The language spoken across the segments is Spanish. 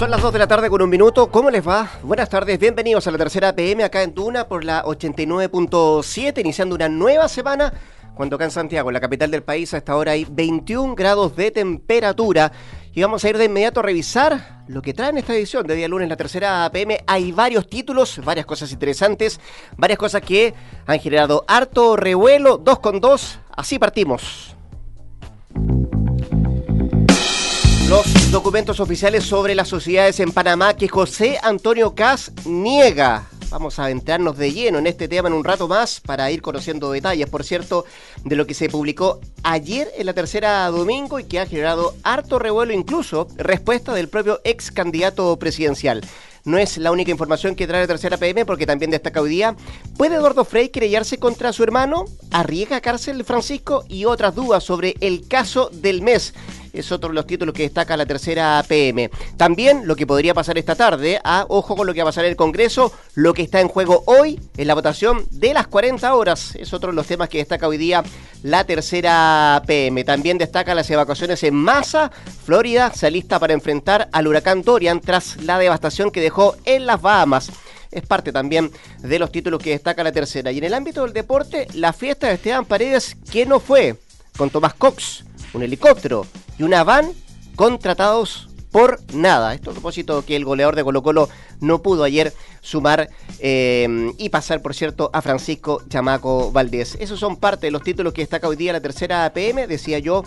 Son las 2 de la tarde con un minuto. ¿Cómo les va? Buenas tardes, bienvenidos a la tercera PM acá en Duna por la 89.7, iniciando una nueva semana. Cuando acá en Santiago, la capital del país, a esta hora hay 21 grados de temperatura. Y vamos a ir de inmediato a revisar lo que trae en esta edición de día lunes, la tercera PM. Hay varios títulos, varias cosas interesantes, varias cosas que han generado harto revuelo. Dos con dos, así partimos. Los documentos oficiales sobre las sociedades en Panamá que José Antonio Cas niega. Vamos a entrarnos de lleno en este tema en un rato más para ir conociendo detalles, por cierto, de lo que se publicó ayer en la tercera domingo y que ha generado harto revuelo, incluso respuesta del propio ex candidato presidencial no es la única información que trae la tercera PM, porque también destaca hoy día. ¿Puede Eduardo Frey querellarse contra su hermano? ¿Arriesga cárcel Francisco? Y otras dudas sobre el caso del mes es otro de los títulos que destaca la tercera PM. También lo que podría pasar esta tarde, a, ojo con lo que va a pasar en el Congreso, lo que está en juego hoy en la votación de las 40 horas, es otro de los temas que destaca hoy día la tercera PM. También destaca las evacuaciones en masa. Florida se alista para enfrentar al huracán Dorian tras la devastación que dejó en las Bahamas es parte también de los títulos que destaca la tercera. Y en el ámbito del deporte, la fiesta de Esteban Paredes, que no fue? Con Tomás Cox, un helicóptero y una van contratados por nada. Esto a propósito que el goleador de Colo Colo no pudo ayer sumar eh, y pasar, por cierto, a Francisco Chamaco Valdés. Esos son parte de los títulos que destaca hoy día la tercera PM, decía yo.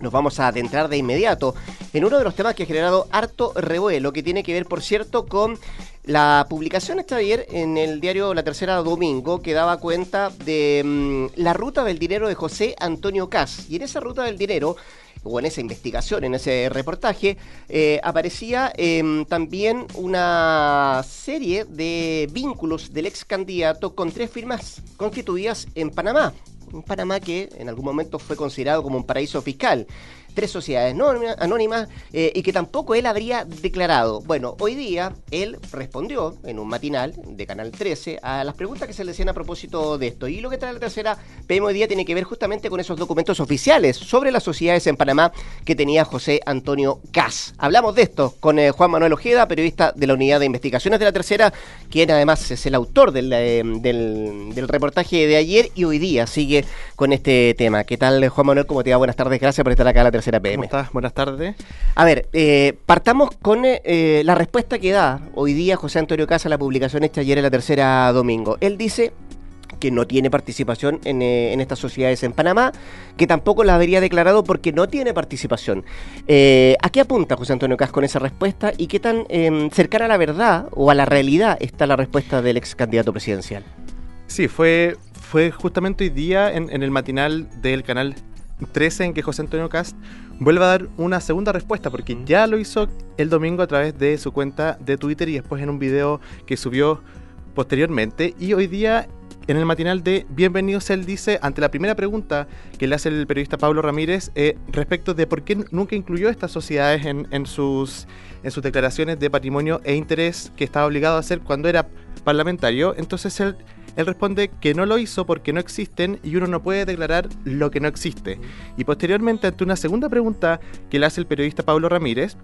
Nos vamos a adentrar de inmediato en uno de los temas que ha generado harto revuelo, que tiene que ver, por cierto, con la publicación esta ayer en el diario La Tercera Domingo, que daba cuenta de mm, la ruta del dinero de José Antonio Cas. Y en esa ruta del dinero o en esa investigación, en ese reportaje, eh, aparecía em, también una serie de vínculos del ex candidato con tres firmas constituidas en Panamá. Un Panamá que en algún momento fue considerado como un paraíso fiscal tres sociedades anónimas eh, y que tampoco él habría declarado. Bueno, hoy día él respondió en un matinal de Canal 13 a las preguntas que se le hacían a propósito de esto. Y lo que trae la tercera PM hoy día tiene que ver justamente con esos documentos oficiales sobre las sociedades en Panamá que tenía José Antonio Cas. Hablamos de esto con eh, Juan Manuel Ojeda, periodista de la Unidad de Investigaciones de la Tercera, quien además es el autor del, eh, del, del reportaje de ayer y hoy día sigue con este tema. ¿Qué tal, Juan Manuel? ¿Cómo te va? Buenas tardes. Gracias por estar acá en la tercera ¿Cómo estás? Buenas tardes. A ver, eh, partamos con eh, eh, la respuesta que da hoy día José Antonio Casa a la publicación esta ayer en la tercera domingo. Él dice que no tiene participación en, estas sociedades en Panamá, que tampoco la habría declarado porque no tiene participación. ¿A qué apunta José Antonio Cas con esa respuesta y qué tan em, cercana a la verdad o a la realidad está la respuesta del ex candidato presidencial? Sí, fue, fue justamente hoy día en, en el matinal del canal 13 en que José Antonio Cast vuelve a dar una segunda respuesta, porque ya lo hizo el domingo a través de su cuenta de Twitter y después en un video que subió posteriormente. Y hoy día en el matinal de Bienvenidos, él dice, ante la primera pregunta que le hace el periodista Pablo Ramírez eh, respecto de por qué nunca incluyó estas sociedades en, en, sus, en sus declaraciones de patrimonio e interés que estaba obligado a hacer cuando era parlamentario, entonces él responde que no lo hizo porque no existen y uno no puede declarar lo que no existe. Y posteriormente, ante una segunda pregunta que le hace el periodista Pablo Ramírez,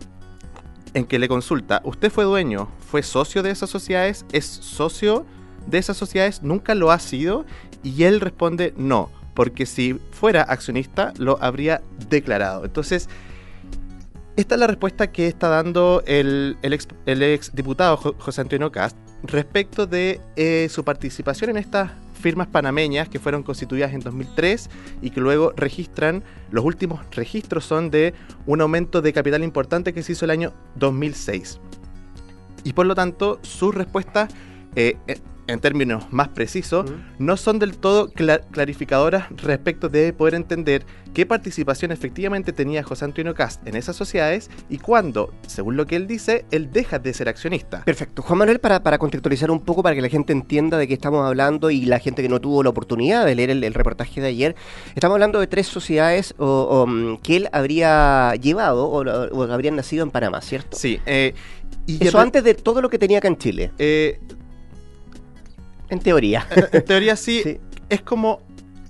en que le consulta, ¿usted fue dueño, fue socio de esas sociedades? ¿Es socio de esas sociedades? ¿Nunca lo ha sido? Y él responde, no, porque si fuera accionista lo habría declarado. Entonces, esta es la respuesta que está dando el, ex, el ex, diputado José Antonio Cast respecto de eh, su participación en estas firmas panameñas que fueron constituidas en 2003 y que luego registran, los últimos registros son de un aumento de capital importante que se hizo el año 2006. Y por lo tanto, su respuesta eh, en términos más precisos, no son del todo clarificadoras respecto de poder entender qué participación efectivamente tenía José Antonio Cast en esas sociedades y cuándo, según lo que él dice, él deja de ser accionista. Perfecto. Juan Manuel, para, para contextualizar un poco, para que la gente entienda de qué estamos hablando y la gente que no tuvo la oportunidad de leer el, reportaje de ayer, estamos hablando de tres sociedades mm, que él habría llevado o, habrían nacido en Panamá, ¿cierto? Sí. Eh, y Eso antes de todo lo que tenía acá en Chile. Eh, en teoría. En, teoría sí, Es como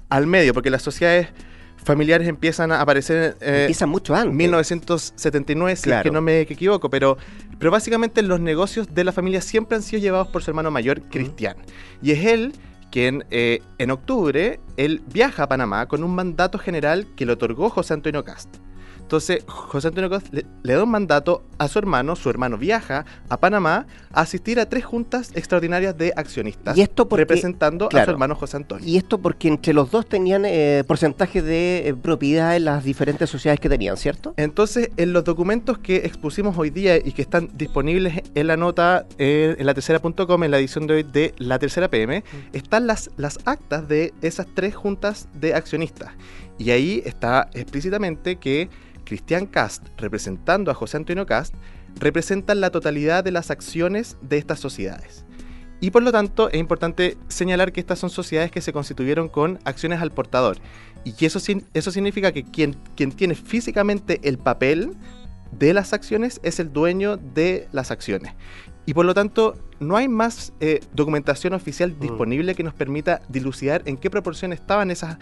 al medio, porque las sociedades familiares empiezan a aparecer eh, empiezan mucho antes. 1979 si es que no me equivoco pero pero básicamente los negocios de la familia siempre han sido llevados por su hermano mayor Cristian. Y es él quien eh, en octubre él viaja a Panamá con un mandato general que le otorgó José Antonio Cast entonces, José Antonio Costa le, da un mandato a su hermano, su hermano viaja a Panamá a asistir a tres juntas extraordinarias de accionistas, ¿Y esto representando a su hermano José Antonio. Y esto porque entre los dos tenían eh, porcentaje de eh, propiedad en las diferentes sociedades que tenían, ¿cierto? Entonces, en los documentos que expusimos hoy día y que están disponibles en la nota eh, en la tercera.com, en la edición de hoy de la tercera PM, mm. están las, las actas de esas tres juntas de accionistas. Y ahí está explícitamente que Cristian Cast, representando a José Antonio Cast, representan la totalidad de las acciones de estas sociedades. Y por lo tanto es importante señalar que estas son sociedades que se constituyeron con acciones al portador. Y eso, eso significa que quien, quien tiene físicamente el papel de las acciones es el dueño de las acciones. Y por lo tanto, no hay más eh, documentación oficial mm. disponible que nos permita dilucidar en qué proporción estaban esas,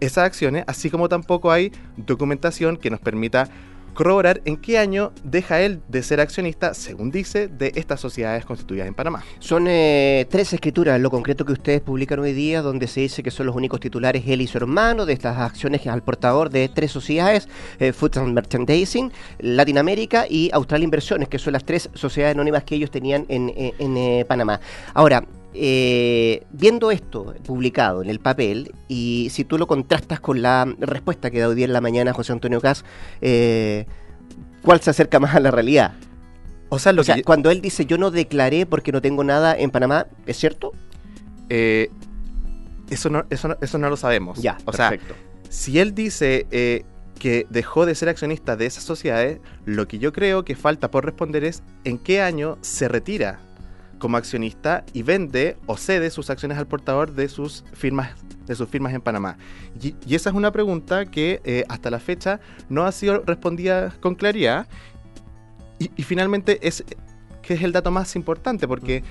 esas acciones, así como tampoco hay documentación que nos permita corroborar en qué año deja él de ser accionista, según dice, de estas sociedades constituidas en Panamá. Son eh, tres escrituras, lo concreto que ustedes publican hoy día, donde se dice que son los únicos titulares él y su hermano de estas acciones al portador de tres sociedades, eh, Food and Merchandising, Latinoamérica y Austral Inversiones, que son las tres sociedades anónimas que ellos tenían en, eh, Panamá. Ahora, eh, viendo esto publicado en el papel, y si tú lo contrastas con la respuesta que da hoy día en la mañana José Antonio Cas, eh, ¿cuál se acerca más a la realidad? O sea, cuando él dice yo no declaré porque no tengo nada en Panamá, ¿es cierto? Eh, eso, no, eso, eso no lo sabemos. Ya, o perfecto. sea, si él dice que dejó de ser accionista de esas sociedades, lo que yo creo que falta por responder es en qué año se retira como accionista y vende o cede sus acciones al portador de sus firmas de sus firmas en Panamá. Y, esa es una pregunta que eh, hasta la fecha no ha sido respondida con claridad. Y, y, finalmente es que es el dato más importante, porque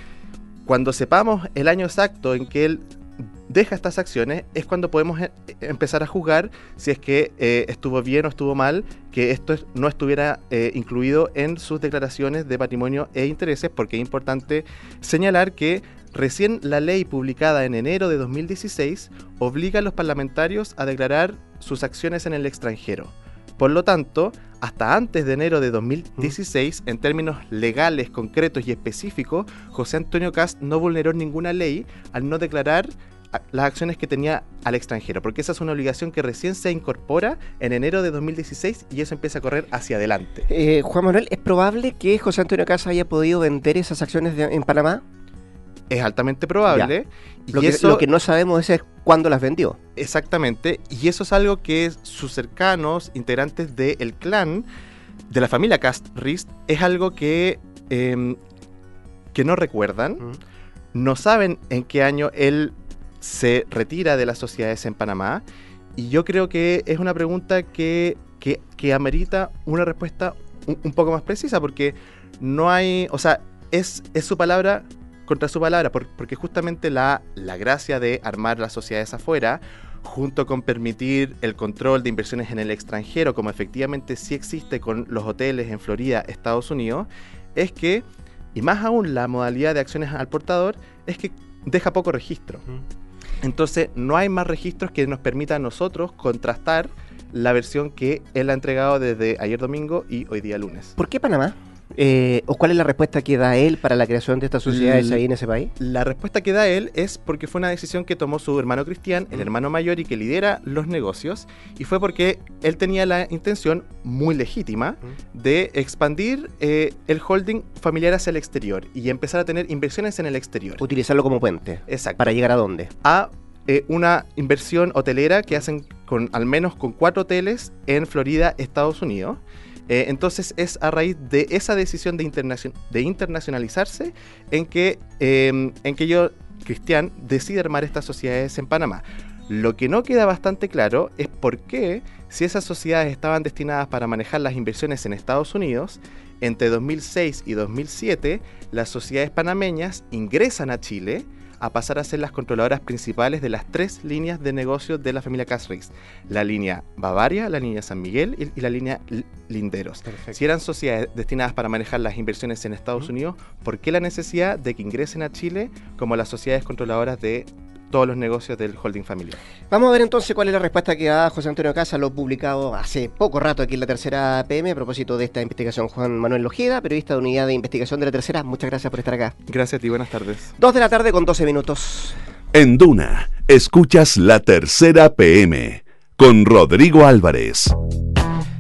cuando sepamos el año exacto en que él deja estas acciones, es cuando podemos eh, empezar a juzgar si es que eh, estuvo bien o estuvo mal que esto no estuviera eh, incluido en sus declaraciones de patrimonio e intereses, porque es importante señalar que recién la ley publicada en enero de 2016 obliga a los parlamentarios a declarar sus acciones en el extranjero. Por lo tanto, hasta antes de enero de 2016, en términos legales, concretos y específicos, José Antonio Cast no vulneró ninguna ley al no declarar las acciones que tenía al extranjero, porque esa es una obligación que recién se incorpora en enero de 2016 y eso empieza a correr hacia adelante. Eh, Juan Manuel, ¿es probable que José Antonio Casa haya podido vender esas acciones en Panamá? Es altamente probable. Y lo, que, eso, lo que no sabemos es cuándo las vendió. Exactamente, y eso es algo que sus cercanos, integrantes del clan, de la familia Cast Rist, es algo que, em, que no recuerdan. No saben en qué año él se retira de las sociedades en Panamá. Y yo creo que es una pregunta que, que, amerita una respuesta un, poco más precisa, porque no hay, o sea, es, es su palabra contra su palabra, porque justamente la, la gracia de armar las sociedades afuera, junto con permitir el control de inversiones en el extranjero, como efectivamente sí existe con los hoteles en Florida, Estados Unidos, es que, y más aún la modalidad de acciones al portador, es que deja poco registro. Entonces, no hay más registros que nos permitan a nosotros contrastar la versión que él ha entregado desde ayer domingo y hoy día lunes. ¿Por qué Panamá? Eh, ¿O cuál es la respuesta que da él para la creación de estas sociedades ahí en ese país? La respuesta que da él es porque fue una decisión que tomó su hermano Cristian, el hermano mayor y que lidera los negocios, y fue porque él tenía la intención muy legítima de expandir eh, el holding familiar hacia el exterior y empezar a tener inversiones en el exterior. Utilizarlo como puente. Exacto. ¿Para llegar a dónde? A eh, una inversión hotelera que hacen con al menos con cuatro hoteles en Florida, Estados Unidos. Eh, entonces es a raíz de esa decisión de, internacionalizarse en que, em, en que yo, Cristian, decide armar estas sociedades en Panamá. Lo que no queda bastante claro es por qué, si esas sociedades estaban destinadas para manejar las inversiones en Estados Unidos, entre 2006 y 2007 las sociedades panameñas ingresan a Chile a pasar a ser las controladoras principales de las tres líneas de negocio de la familia Casrix. La línea Bavaria, la línea San Miguel y, la línea Linderos. Si eran sociedades destinadas para manejar las inversiones en Estados Unidos, ¿por qué la necesidad de que ingresen a Chile como las sociedades controladoras de todos los negocios del holding familiar. Vamos a ver entonces cuál es la respuesta que da José Antonio Casa, lo publicado hace poco rato aquí en la tercera PM a propósito de esta investigación. Juan Manuel Lojeda, periodista de unidad de investigación de la tercera, muchas gracias por estar acá. Gracias a ti, buenas tardes. Dos de la tarde con 12 minutos. En Duna, escuchas la tercera PM con Rodrigo Álvarez.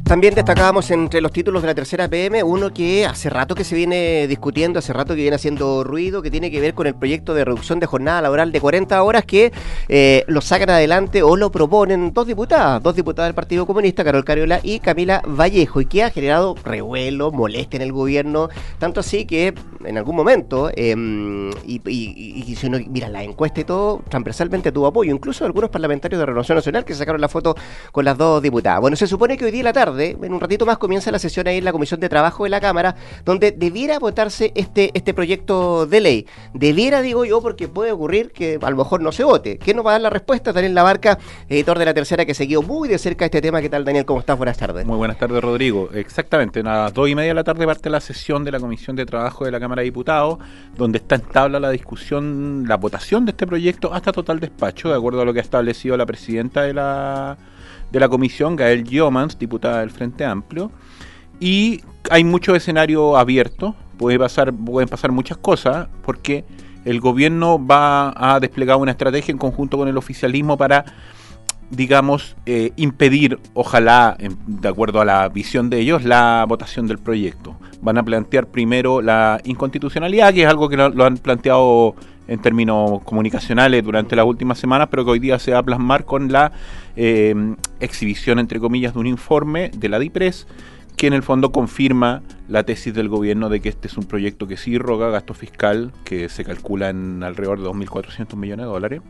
También destacábamos entre los títulos de la tercera PM uno que hace rato que se viene discutiendo, hace rato que viene haciendo ruido, que tiene que ver con el proyecto de reducción de jornada laboral de 40 horas que eh, lo sacan adelante o lo proponen dos diputadas, dos diputadas del Partido Comunista, Carol Cariola y Camila Vallejo, y que ha generado revuelo, molestia en el gobierno, tanto así que en algún momento, em, y, si uno mira la encuesta y todo, transversalmente tuvo apoyo, incluso algunos parlamentarios de Renovación Nacional que sacaron la foto con las dos diputadas. Bueno, se supone que hoy día la tarde, en un ratito más comienza la sesión ahí en la Comisión de Trabajo de la Cámara, donde debiera votarse este, este proyecto de ley. Debiera, digo yo, porque puede ocurrir que a lo mejor no se vote. ¿Quién nos va a dar la respuesta? Daniel Labarca, editor de La Tercera, que siguió muy de cerca este tema. ¿Qué tal, Daniel? ¿Cómo estás? Buenas tardes. Muy buenas tardes, Rodrigo. Exactamente, a las dos y media de la tarde parte la sesión de la Comisión de Trabajo de la Cámara de Diputados, donde está en tabla la discusión, la votación de este proyecto hasta total despacho, de acuerdo a lo que ha establecido la presidenta de la de la comisión, Gael Giomans, diputada del Frente Amplio, y hay mucho escenario abierto, puede pasar, pueden pasar muchas cosas, porque el gobierno va a desplegar una estrategia en conjunto con el oficialismo para digamos, eh, impedir, ojalá, de acuerdo a la visión de ellos, la votación del proyecto. Van a plantear primero la inconstitucionalidad, que es algo que lo han planteado en términos comunicacionales durante las últimas semanas, pero que hoy día se va a plasmar con la eh, exhibición, entre comillas, de un informe de la DIPRES que en el fondo confirma la tesis del gobierno de que este es un proyecto que sí roga gasto fiscal, que se calcula en alrededor de 2.400 millones de dólares.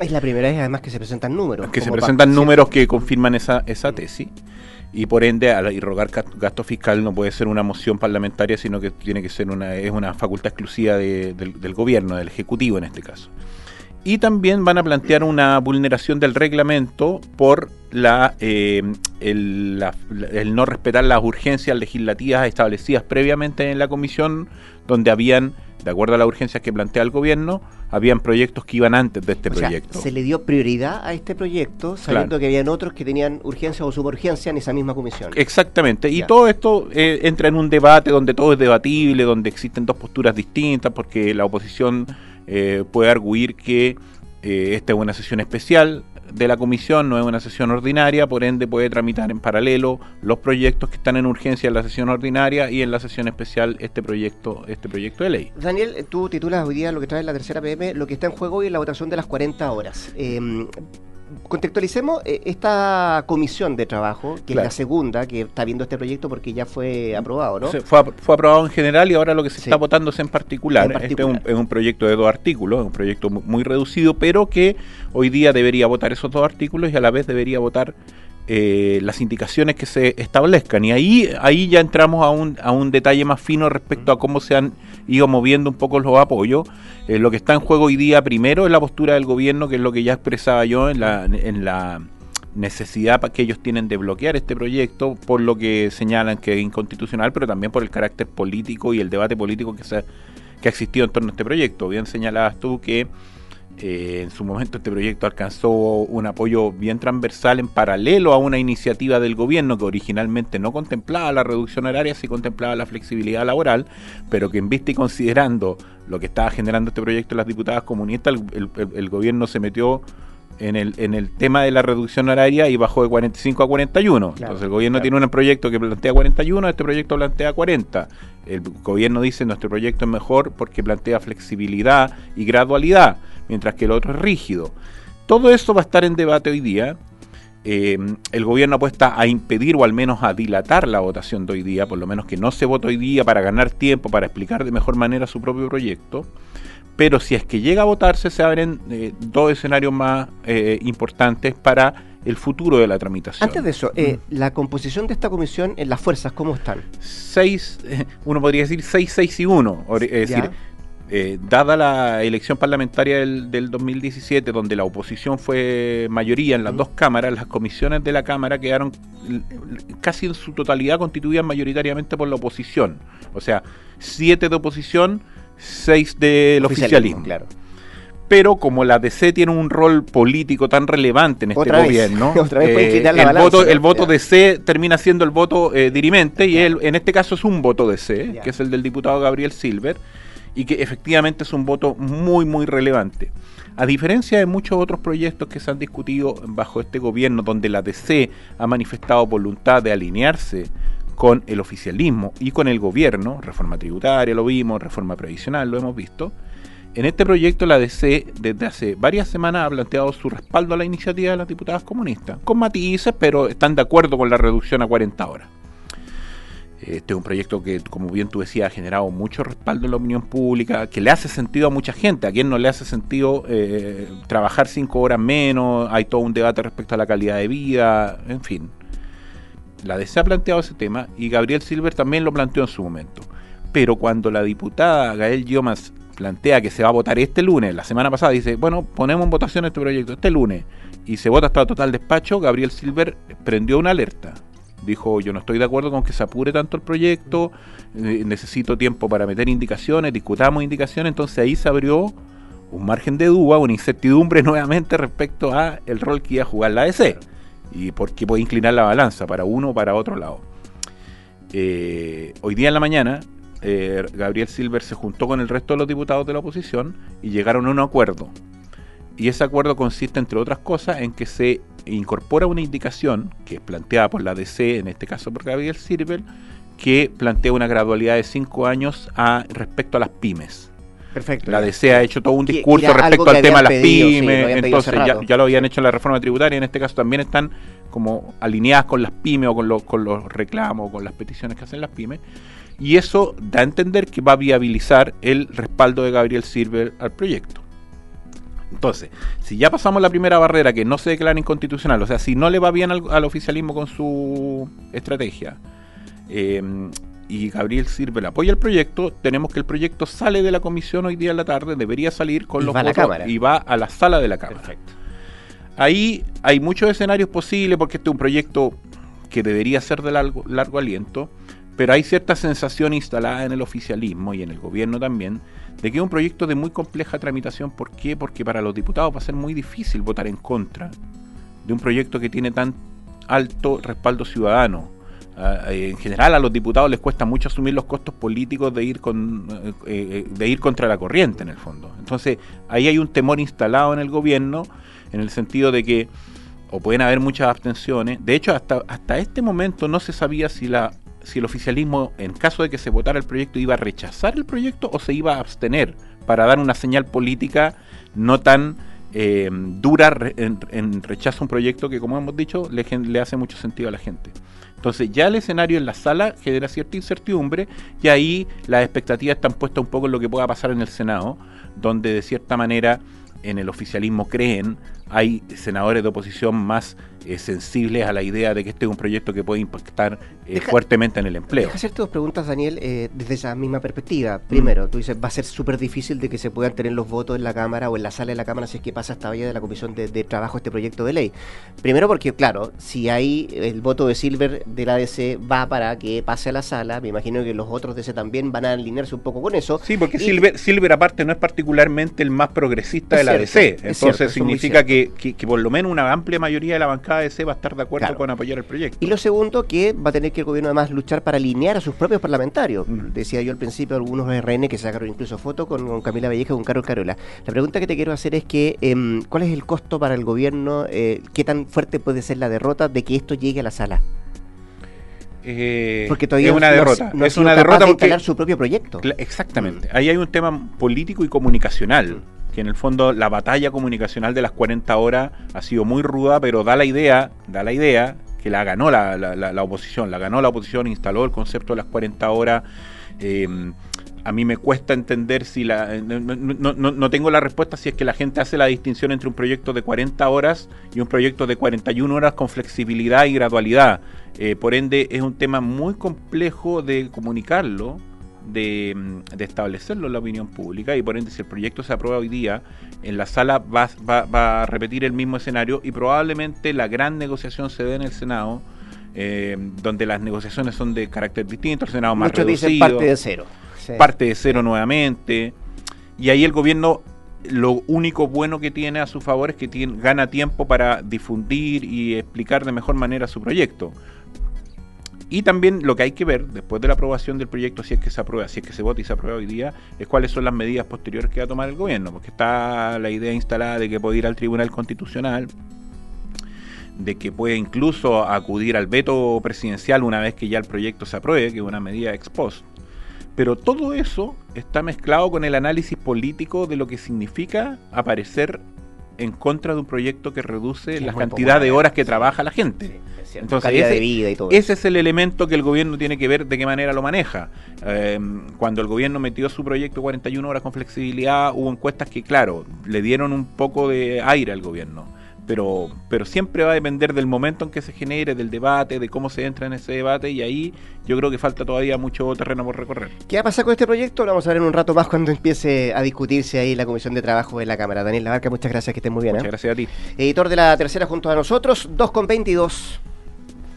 Es la primera vez además que se presentan números. Que se presentan números que confirman esa, esa tesis y por ende al irrogar gasto fiscal no puede ser una moción parlamentaria sino que tiene que ser una es una facultad exclusiva del, gobierno del ejecutivo en este caso. Y también van a plantear una vulneración del reglamento por la, eh, el, el, no respetar las urgencias legislativas establecidas previamente en la comisión donde habían de acuerdo a las urgencias que plantea el gobierno, habían proyectos que iban antes de este proyecto. se le dio prioridad a este proyecto, sabiendo que habían otros que tenían urgencia o suburgencia en esa misma comisión. Exactamente, y todo esto eh, entra en un debate donde todo es debatible, donde existen dos posturas distintas, porque la oposición eh, puede arguir que eh, esta es una sesión especial, de la comisión, no es una sesión ordinaria, por ende puede tramitar en paralelo los proyectos que están en urgencia en la sesión ordinaria y en la sesión especial este proyecto, este proyecto de ley. Daniel, tú titulas hoy día lo que trae la tercera PM, lo que está en juego hoy es la votación de las 40 horas. Eh, contextualicemos eh, esta comisión de trabajo, que es la segunda que está viendo este proyecto porque ya fue aprobado, ¿no? fue, aprobado en general y ahora lo que se está votando es en particular. Este es un, proyecto de dos artículos, es un proyecto muy reducido, pero que hoy día debería votar esos dos artículos y a la vez debería votar eh, las indicaciones que se establezcan. Y ahí, ahí ya entramos a un, a un detalle más fino respecto a cómo se han ido moviendo un poco los apoyos. Eh, lo que está en juego hoy día primero es la postura del gobierno, que es lo que ya expresaba yo en la, en la necesidad que ellos tienen de bloquear este proyecto, por lo que señalan que es inconstitucional, pero también por el carácter político y el debate político que, se, que ha existido en torno a este proyecto. Bien señalabas tú que eh, en su momento este proyecto alcanzó un apoyo bien transversal en paralelo a una iniciativa del gobierno que originalmente no contemplaba la reducción horaria, sí contemplaba la flexibilidad laboral, pero que en vista y considerando lo que estaba generando este proyecto las diputadas comunistas, el, gobierno se metió en el, en el tema de la reducción horaria y bajó de 45 a 41. Entonces el gobierno tiene un proyecto que plantea 41, este proyecto plantea 40. El gobierno dice nuestro proyecto es mejor porque plantea flexibilidad y gradualidad mientras que el otro es rígido. Todo esto va a estar en debate hoy día. Eh, el gobierno apuesta a impedir o al menos a dilatar la votación de hoy día, por lo menos que no se vote hoy día para ganar tiempo, para explicar de mejor manera su propio proyecto. Pero si es que llega a votarse, se abren eh, dos escenarios más eh, importantes para el futuro de la tramitación. Antes de eso, mm. la composición de esta comisión, en las fuerzas, ¿cómo están? Seis, uno podría decir seis, seis y uno. Es decir, Eh, dada la elección parlamentaria del, 2017, donde la oposición fue mayoría en las dos cámaras, las comisiones de la Cámara quedaron casi en su totalidad constituidas mayoritariamente por la oposición. O sea, siete de oposición, seis del oficialismo. Claro. Pero como la DC tiene un rol político tan relevante en este gobierno, eh, el, voto, el voto DC termina siendo el voto eh, dirimente y él, en este caso es un voto DC, que es el del diputado Gabriel Silver y que efectivamente es un voto muy, muy relevante. A diferencia de muchos otros proyectos que se han discutido bajo este gobierno, donde la DC ha manifestado voluntad de alinearse con el oficialismo y con el gobierno, reforma tributaria lo vimos, reforma previsional lo hemos visto, en este proyecto la DC desde hace varias semanas ha planteado su respaldo a la iniciativa de las diputadas comunistas, con matices, pero están de acuerdo con la reducción a 40 horas. Este es un proyecto que, como bien tú decías, ha generado mucho respaldo en la opinión pública, que le hace sentido a mucha gente. A quien no le hace sentido eh, trabajar cinco horas menos, hay todo un debate respecto a la calidad de vida, en fin. La DC ha planteado ese tema y Gabriel Silver también lo planteó en su momento. Pero cuando la diputada Gael Yomas plantea que se va a votar este lunes, la semana pasada dice, bueno, ponemos en votación este proyecto este lunes, y se vota hasta total despacho, Gabriel Silver prendió una alerta Dijo, yo no estoy de acuerdo con que se apure tanto el proyecto, eh, necesito tiempo para meter indicaciones, discutamos indicaciones, entonces ahí se abrió un margen de duda, una incertidumbre nuevamente respecto a el rol que iba a jugar la ADC y por qué puede inclinar la balanza para uno o para otro lado. Eh, hoy día en la mañana, eh, Gabriel Silver se juntó con el resto de los diputados de la oposición y llegaron a un acuerdo. Y ese acuerdo consiste, entre otras cosas, en que se incorpora una indicación que es planteada por la DC, en este caso por Gabriel Silver, que plantea una gradualidad de cinco años respecto a las pymes. Perfecto. La DC ha hecho todo un discurso respecto al tema de las pymes, entonces ya, lo habían hecho en la reforma tributaria, en este caso también están como alineadas con las pymes o con, los, con los reclamos, con las peticiones que hacen las pymes. Y eso da a entender que va a viabilizar el respaldo de Gabriel Silver al proyecto. Entonces, si ya pasamos la primera barrera que no se declara inconstitucional, o sea, si no le va bien al, oficialismo con su estrategia, em, y Gabriel Sirve apoya el proyecto, tenemos que el proyecto sale de la comisión hoy día en la tarde, debería salir con los votos y va a la sala de la Cámara. Perfecto. Ahí hay muchos escenarios posibles porque este es un proyecto que debería ser de largo, largo aliento, pero hay cierta sensación instalada en el oficialismo y en el gobierno también de que es un proyecto de muy compleja tramitación. ¿Por qué? Porque para los diputados va a ser muy difícil votar en contra de un proyecto que tiene tan alto respaldo ciudadano. En general a los diputados les cuesta mucho asumir los costos políticos de ir con eh, eh, de ir contra la corriente en el fondo. Entonces, ahí hay un temor instalado en el gobierno en el sentido de que o pueden haber muchas abstenciones. De hecho, hasta hasta este momento no se sabía si la si el oficialismo, en caso de que se votara el proyecto, iba a rechazar el proyecto o se iba a abstener para dar una señal política no tan eh, dura en, rechazo a un proyecto que, como hemos dicho, le, le hace mucho sentido a la gente. Entonces ya el escenario en la sala genera cierta incertidumbre y ahí las expectativas están puestas un poco en lo que pueda pasar en el Senado, donde de cierta manera en el oficialismo creen hay senadores de oposición más eh, sensibles a la idea de que este es un proyecto que puede impactar eh, fuertemente en el empleo. Deja hacerte dos preguntas, Daniel, eh, desde esa misma perspectiva. Primero, tú dices, va a ser súper difícil de que se puedan tener los votos en la Cámara o en la sala de la Cámara si es que pasa esta vía de la Comisión de, Trabajo este proyecto de ley. Primero porque, claro, si hay el voto de Silver de la DC va para que pase a la sala, me imagino que los otros DC también van a alinearse un poco con eso. Sí, porque Silver, Silver aparte no es particularmente el más progresista de la DC, entonces significa que, que por lo menos una amplia mayoría de la bancada de C va a estar de acuerdo con apoyar el proyecto. Y lo segundo, que va a tener que el gobierno además luchar para alinear a sus propios parlamentarios. Mm. Decía yo al principio algunos RN que sacaron incluso fotos con, Camila Valleja y con Carlos Carola. La pregunta que te quiero hacer es que, em, ¿cuál es el costo para el gobierno? Eh, ¿Qué tan fuerte puede ser la derrota de que esto llegue a la sala? Eh, porque todavía es una derrota. No, es una derrota de su propio proyecto. Exactamente. Ahí hay un tema político y comunicacional. Que en el fondo la batalla comunicacional de las 40 horas ha sido muy ruda, pero da la idea, da la idea que la ganó la, la, oposición, la ganó la oposición, instaló el concepto de las 40 horas. Em, a mí me cuesta entender si la... No, no, no, tengo la respuesta si es que la gente hace la distinción entre un proyecto de 40 horas y un proyecto de 41 horas con flexibilidad y gradualidad. Eh, por ende, es un tema muy complejo de comunicarlo de, de, establecerlo en la opinión pública y por ende si el proyecto se aprueba hoy día en la sala va, va, a repetir el mismo escenario y probablemente la gran negociación se dé en el Senado eh, donde las negociaciones son de carácter distinto, el Senado más Muchos reducido, parte de cero. Parte de cero nuevamente. Y ahí el gobierno lo único bueno que tiene a su favor es que tiene, gana tiempo para difundir y explicar de mejor manera su proyecto. Y también lo que hay que ver después de la aprobación del proyecto, si es que se aprueba, si es que se vota y se aprueba hoy día, es cuáles son las medidas posteriores que va a tomar el gobierno, porque está la idea instalada de que puede ir al Tribunal Constitucional, de que puede incluso acudir al veto presidencial una vez que ya el proyecto se apruebe, que es una medida ex post. Pero todo eso está mezclado con el análisis político de lo que significa aparecer en contra de un proyecto que reduce la cantidad de horas que trabaja la gente. Entonces, ese, de vida y todo ese es el elemento que el gobierno tiene que ver de qué manera lo maneja. Em, cuando el gobierno metió su proyecto 41 horas con flexibilidad, hubo encuestas que, claro, le dieron un poco de aire al gobierno pero, pero siempre va a depender del momento en que se genere, del debate, de cómo se entra en ese debate y ahí yo creo que falta todavía mucho terreno por recorrer. ¿Qué va a pasar con este proyecto? Lo vamos a ver en un rato más cuando empiece a discutirse ahí la Comisión de Trabajo en la Cámara. Daniel Labarca, muchas gracias, que estén muy bien. Muchas ¿eh? gracias a ti. Editor de la tercera junto a nosotros, 2 con 22.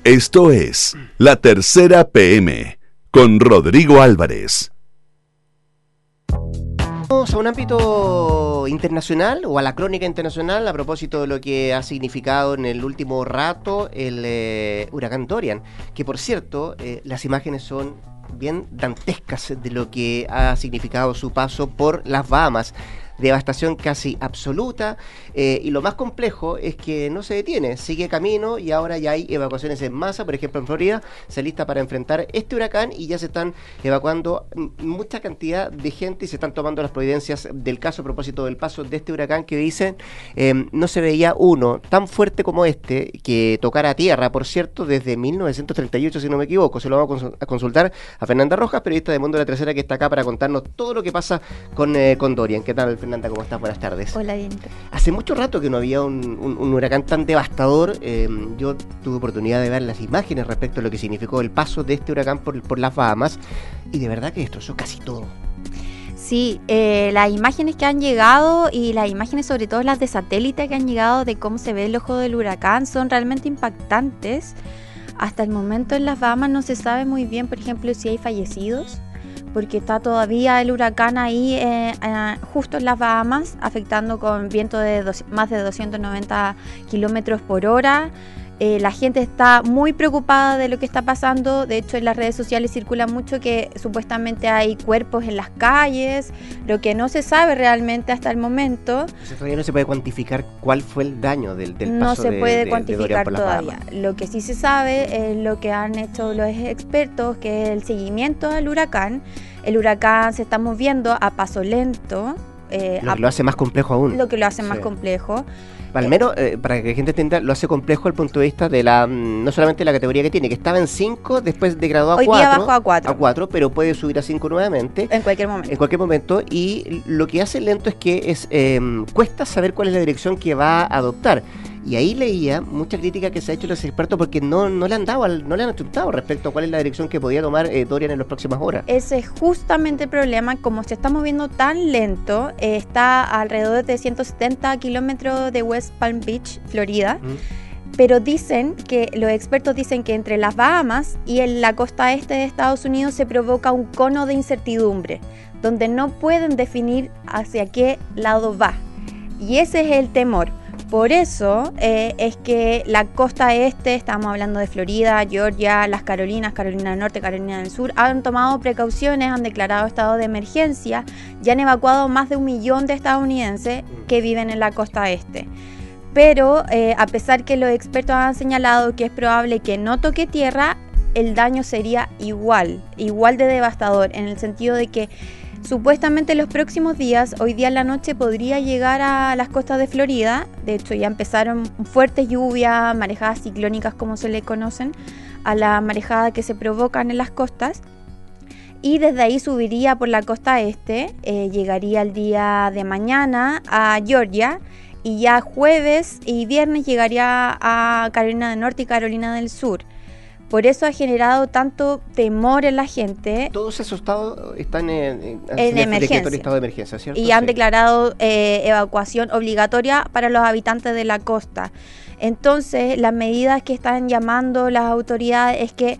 Esto es La Tercera PM con Rodrigo Álvarez. Vamos a un ámbito internacional o a la crónica internacional a propósito de lo que ha significado en el último rato el eh, huracán Dorian, que por cierto eh, las imágenes son bien dantescas de lo que ha significado su paso por las Bahamas devastación casi absoluta eh, y lo más complejo es que no se detiene, sigue camino y ahora ya hay evacuaciones en masa, por ejemplo en Florida se lista para enfrentar este huracán y ya se están evacuando mucha cantidad de gente y se están tomando las providencias del caso a propósito del paso de este huracán que dicen em, no se veía uno tan fuerte como este que tocara tierra, por cierto, desde 1938 si no me equivoco, se lo vamos a consultar a Fernanda Rojas, periodista de Mundo de la Tercera que está acá para contarnos todo lo que pasa con, eh, con Dorian. ¿Qué tal? Fernanda, ¿cómo estás? Buenas tardes. Hola, bien. Hace mucho rato que no había un, huracán tan devastador. Eh, yo tuve oportunidad de ver las imágenes respecto a lo que significó el paso de este huracán por, por las Bahamas y de verdad que destrozó casi todo. Sí, eh, las imágenes que han llegado y las imágenes sobre todo las de satélite que han llegado de cómo se ve el ojo del huracán son realmente impactantes. Hasta el momento en las Bahamas no se sabe muy bien, por ejemplo, si hay fallecidos porque está todavía el huracán ahí eh, eh, justo en las Bahamas, afectando con viento de más de 290 kilómetros por hora. Eh, la gente está muy preocupada de lo que está pasando. De hecho, en las redes sociales circula mucho que supuestamente hay cuerpos en las calles, lo que no se sabe realmente hasta el momento. todavía no se puede cuantificar cuál fue el daño del, del paso No se puede cuantificar todavía. Lo que sí se sabe es lo que han hecho los expertos, que es el seguimiento al huracán. El huracán se está moviendo a paso lento. Eh, lo que lo hace más complejo aún. Lo que lo hace más complejo. Al menos, eh, para que la gente entienda, lo hace complejo el punto de vista de la mm, no solamente la categoría que tiene, que estaba en 5, después degradó a 4. Hoy día bajó a 4. A 4, pero puede subir a 5 nuevamente. En cualquier momento. En cualquier momento. Y lo que hace lento es que es em, cuesta saber cuál es la dirección que va a adoptar. Y ahí leía mucha crítica que se ha hecho los expertos porque no, no le han dado, no le han achuntado respecto a cuál es la dirección que podía tomar eh, Dorian en las próximas horas. Ese es justamente el problema, como se está moviendo tan lento, eh, está alrededor de 170 kilómetros de West Palm Beach, Florida. Pero dicen que los expertos dicen que entre las Bahamas y en la costa este de Estados Unidos se provoca un cono de incertidumbre, donde no pueden definir hacia qué lado va. Y ese es el temor por eso eh, es que la costa este, estamos hablando de Florida, Georgia, las Carolinas, Carolina del Norte, Carolina del Sur, han tomado precauciones, han declarado estado de emergencia y han evacuado más de un millón de estadounidenses que viven en la costa este. Pero eh, a pesar que los expertos han señalado que es probable que no toque tierra, el daño sería igual, igual de devastador, en el sentido de que Supuestamente los próximos días, hoy día en la noche podría llegar a las costas de Florida. De hecho, ya empezaron fuertes lluvias, marejadas ciclónicas como se le conocen, a la marejada que se provocan en las costas. Y desde ahí subiría por la costa este, eh, llegaría el día de mañana a Georgia y ya jueves y viernes llegaría a Carolina del Norte y Carolina del Sur. Por eso ha generado tanto temor en la gente. Todos esos estados están en, emergencia. estado de emergencia, ¿cierto? Y han declarado eh, evacuación obligatoria para los habitantes de la costa. Entonces, las medidas que están llamando las autoridades es que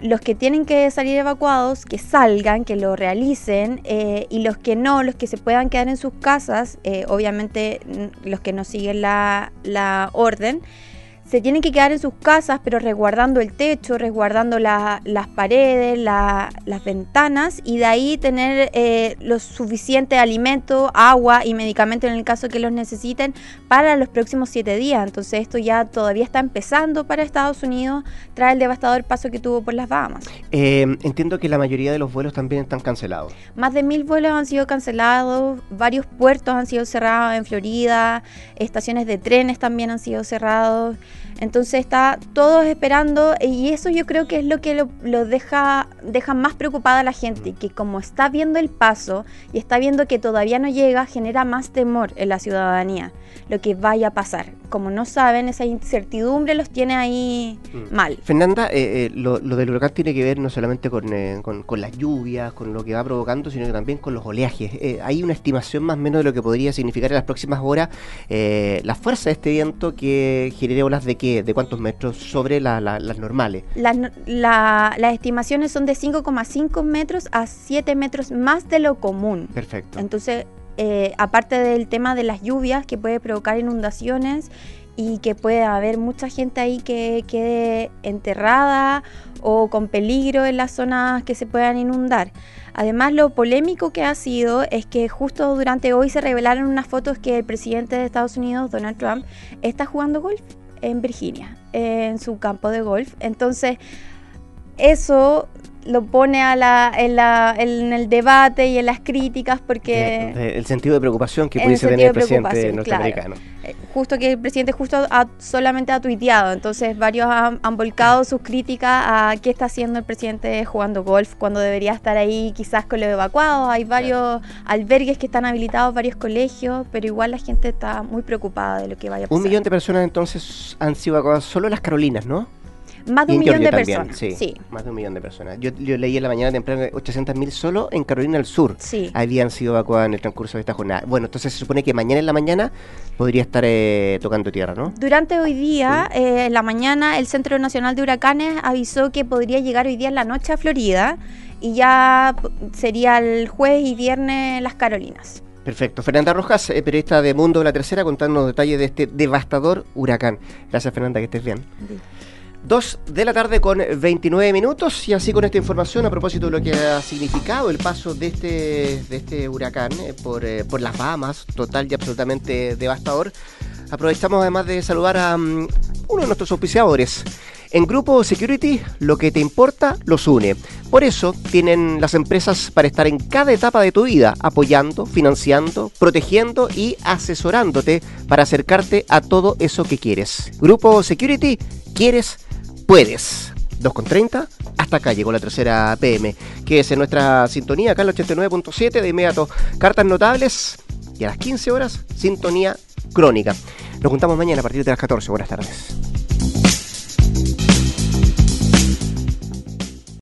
los que tienen que salir evacuados, que salgan, que lo realicen, eh, y los que no, los que se puedan quedar en sus casas, eh, obviamente los que no siguen la, la orden, se tienen que quedar en sus casas, pero resguardando el techo, resguardando las paredes, las ventanas y de ahí tener eh, lo suficiente alimento, agua y medicamentos en el caso que los necesiten para los próximos siete días. Entonces esto ya todavía está empezando para Estados Unidos tras el devastador paso que tuvo por las Bahamas. Eh, entiendo que la mayoría de los vuelos también están cancelados. Más de mil vuelos han sido cancelados, varios puertos han sido cerrados en Florida, estaciones de trenes también han sido cerrados. Entonces está todos esperando y eso yo creo que es lo que lo, deja, deja más preocupada a la gente, que como está viendo el paso y está viendo que todavía no llega, genera más temor en la ciudadanía, lo que vaya a pasar como no saben, esa incertidumbre los tiene ahí mm. mal. Fernanda, eh, eh, lo, del huracán tiene que ver no solamente eh, con, las lluvias, con lo que va provocando, sino que también con los oleajes. hay una estimación más o menos de lo que podría significar en las próximas horas la fuerza de este viento que genere olas de qué, de cuántos metros sobre las normales. las estimaciones son de 5,5 metros a 7 metros más de lo común. Perfecto. Entonces, eh, aparte del tema de las lluvias que puede provocar inundaciones y que puede haber mucha gente ahí que quede enterrada o con peligro en las zonas que se puedan inundar. Además, lo polémico que ha sido es que justo durante hoy se revelaron unas fotos que el presidente de Estados Unidos, Donald Trump, está jugando golf en Virginia, en su campo de golf. Entonces, eso lo pone a la, en, la, en, el debate y en las críticas porque... el sentido de preocupación que pudiese tener el presidente norteamericano. Eh, justo que el presidente justo solamente ha tuiteado, entonces varios han, volcado sus críticas a qué está haciendo el presidente jugando golf cuando debería estar ahí quizás con los evacuados. Hay varios albergues que están habilitados, varios colegios, pero igual la gente está muy preocupada de lo que vaya a pasar. Un millón de personas entonces han sido evacuadas solo las Carolinas, ¿no? Más de un millón de personas. Sí, más de un millón de personas. Yo, leí en la mañana temprano 800.000 solo en Carolina del Sur sí. habían sido evacuadas en el transcurso de esta jornada. Bueno, entonces se supone que mañana en la mañana podría estar eh, tocando tierra, ¿no? Durante hoy día, eh, en la mañana, el Centro Nacional de Huracanes avisó que podría llegar hoy día en la noche a Florida y ya sería el jueves y viernes las Carolinas. Perfecto. Fernanda Rojas, eh, periodista de Mundo de la Tercera, contando detalles de este devastador huracán. Gracias, Fernanda, que estés bien. 2 de la tarde con 29 minutos y así con esta información a propósito de lo que ha significado el paso de este, de este huracán eh, por, eh, por las Bahamas, total y absolutamente devastador. Aprovechamos además de saludar a mm, uno de nuestros auspiciadores. En Grupo Security, lo que te importa los une. Por eso tienen las empresas para estar en cada etapa de tu vida, apoyando, financiando, protegiendo y asesorándote para acercarte a todo eso que quieres. Grupo Security, quieres puedes. 2.30, hasta acá llegó la tercera PM, que es en nuestra sintonía acá en el 89.7 de inmediato. Cartas notables y a las 15 horas, sintonía crónica. Nos juntamos mañana a partir de las 14. Buenas tardes.